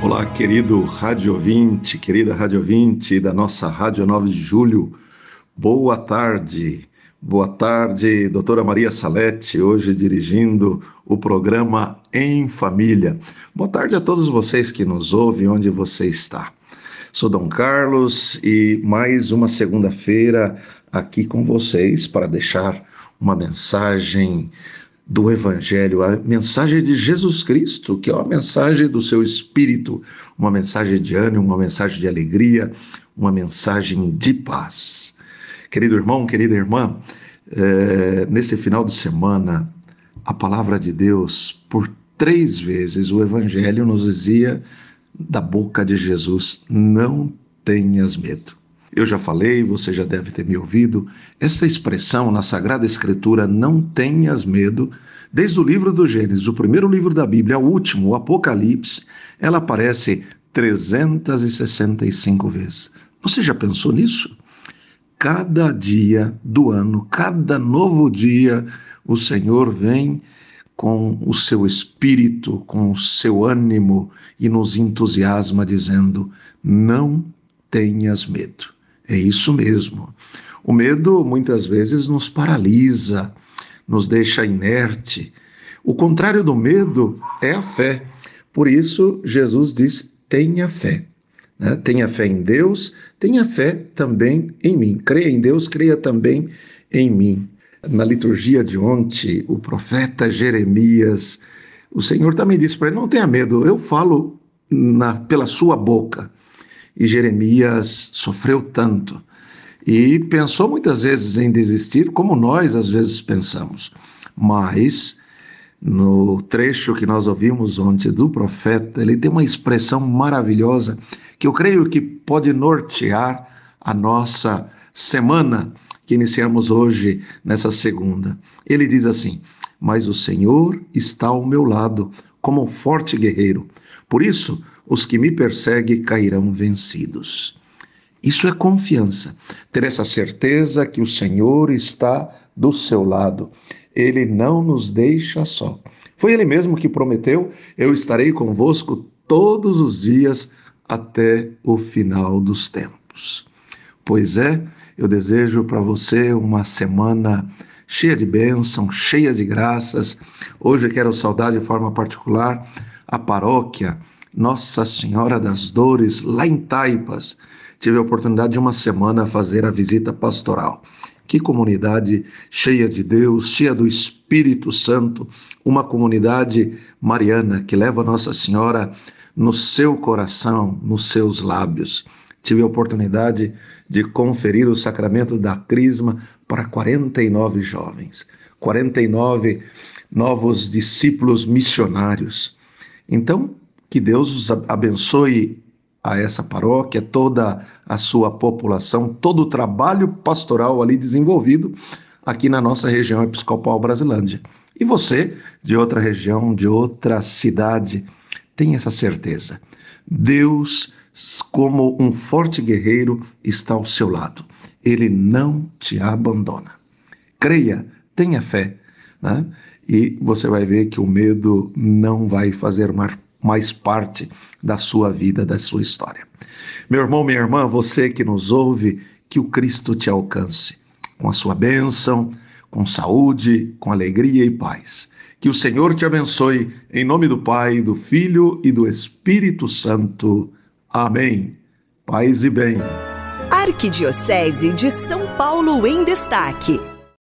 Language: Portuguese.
Olá, querido rádio ouvinte, querida rádio ouvinte da nossa Rádio 9 de Julho. Boa tarde. Boa tarde, doutora Maria Salete, hoje dirigindo o programa Em Família. Boa tarde a todos vocês que nos ouvem, onde você está. Sou Dom Carlos e mais uma segunda-feira aqui com vocês para deixar uma mensagem do Evangelho, a mensagem de Jesus Cristo, que é uma mensagem do seu Espírito, uma mensagem de ânimo, uma mensagem de alegria, uma mensagem de paz. Querido irmão, querida irmã, é, nesse final de semana, a palavra de Deus, por três vezes, o Evangelho nos dizia da boca de Jesus: não tenhas medo. Eu já falei, você já deve ter me ouvido, essa expressão na Sagrada Escritura, não tenhas medo, desde o livro do Gênesis, o primeiro livro da Bíblia, ao último, o Apocalipse, ela aparece 365 vezes. Você já pensou nisso? Cada dia do ano, cada novo dia, o Senhor vem com o seu espírito, com o seu ânimo e nos entusiasma, dizendo: Não tenhas medo. É isso mesmo. O medo muitas vezes nos paralisa, nos deixa inerte. O contrário do medo é a fé. Por isso, Jesus diz: tenha fé. Né? Tenha fé em Deus, tenha fé também em mim. Creia em Deus, creia também em mim. Na liturgia de ontem, o profeta Jeremias, o Senhor também disse para ele: não tenha medo, eu falo na, pela sua boca. E Jeremias sofreu tanto e pensou muitas vezes em desistir, como nós às vezes pensamos. Mas no trecho que nós ouvimos ontem do profeta, ele tem uma expressão maravilhosa que eu creio que pode nortear a nossa semana que iniciamos hoje, nessa segunda. Ele diz assim: Mas o Senhor está ao meu lado, como um forte guerreiro. Por isso, os que me perseguem cairão vencidos. Isso é confiança, ter essa certeza que o Senhor está do seu lado. Ele não nos deixa só. Foi Ele mesmo que prometeu: Eu estarei convosco todos os dias até o final dos tempos. Pois é, eu desejo para você uma semana cheia de bênção, cheia de graças. Hoje quero saudar de forma particular a paróquia nossa Senhora das Dores, lá em Taipas. Tive a oportunidade de uma semana fazer a visita pastoral. Que comunidade cheia de Deus, cheia do Espírito Santo, uma comunidade mariana que leva Nossa Senhora no seu coração, nos seus lábios. Tive a oportunidade de conferir o sacramento da Crisma para 49 jovens, 49 novos discípulos missionários. Então, que Deus abençoe a essa paróquia, toda a sua população, todo o trabalho pastoral ali desenvolvido aqui na nossa região episcopal Brasilândia. E você, de outra região, de outra cidade, tem essa certeza. Deus, como um forte guerreiro, está ao seu lado. Ele não te abandona. Creia, tenha fé, né? e você vai ver que o medo não vai fazer mais mais parte da sua vida, da sua história. Meu irmão, minha irmã, você que nos ouve, que o Cristo te alcance com a sua bênção, com saúde, com alegria e paz. Que o Senhor te abençoe, em nome do Pai, do Filho e do Espírito Santo. Amém. Paz e bem. Arquidiocese de São Paulo em Destaque.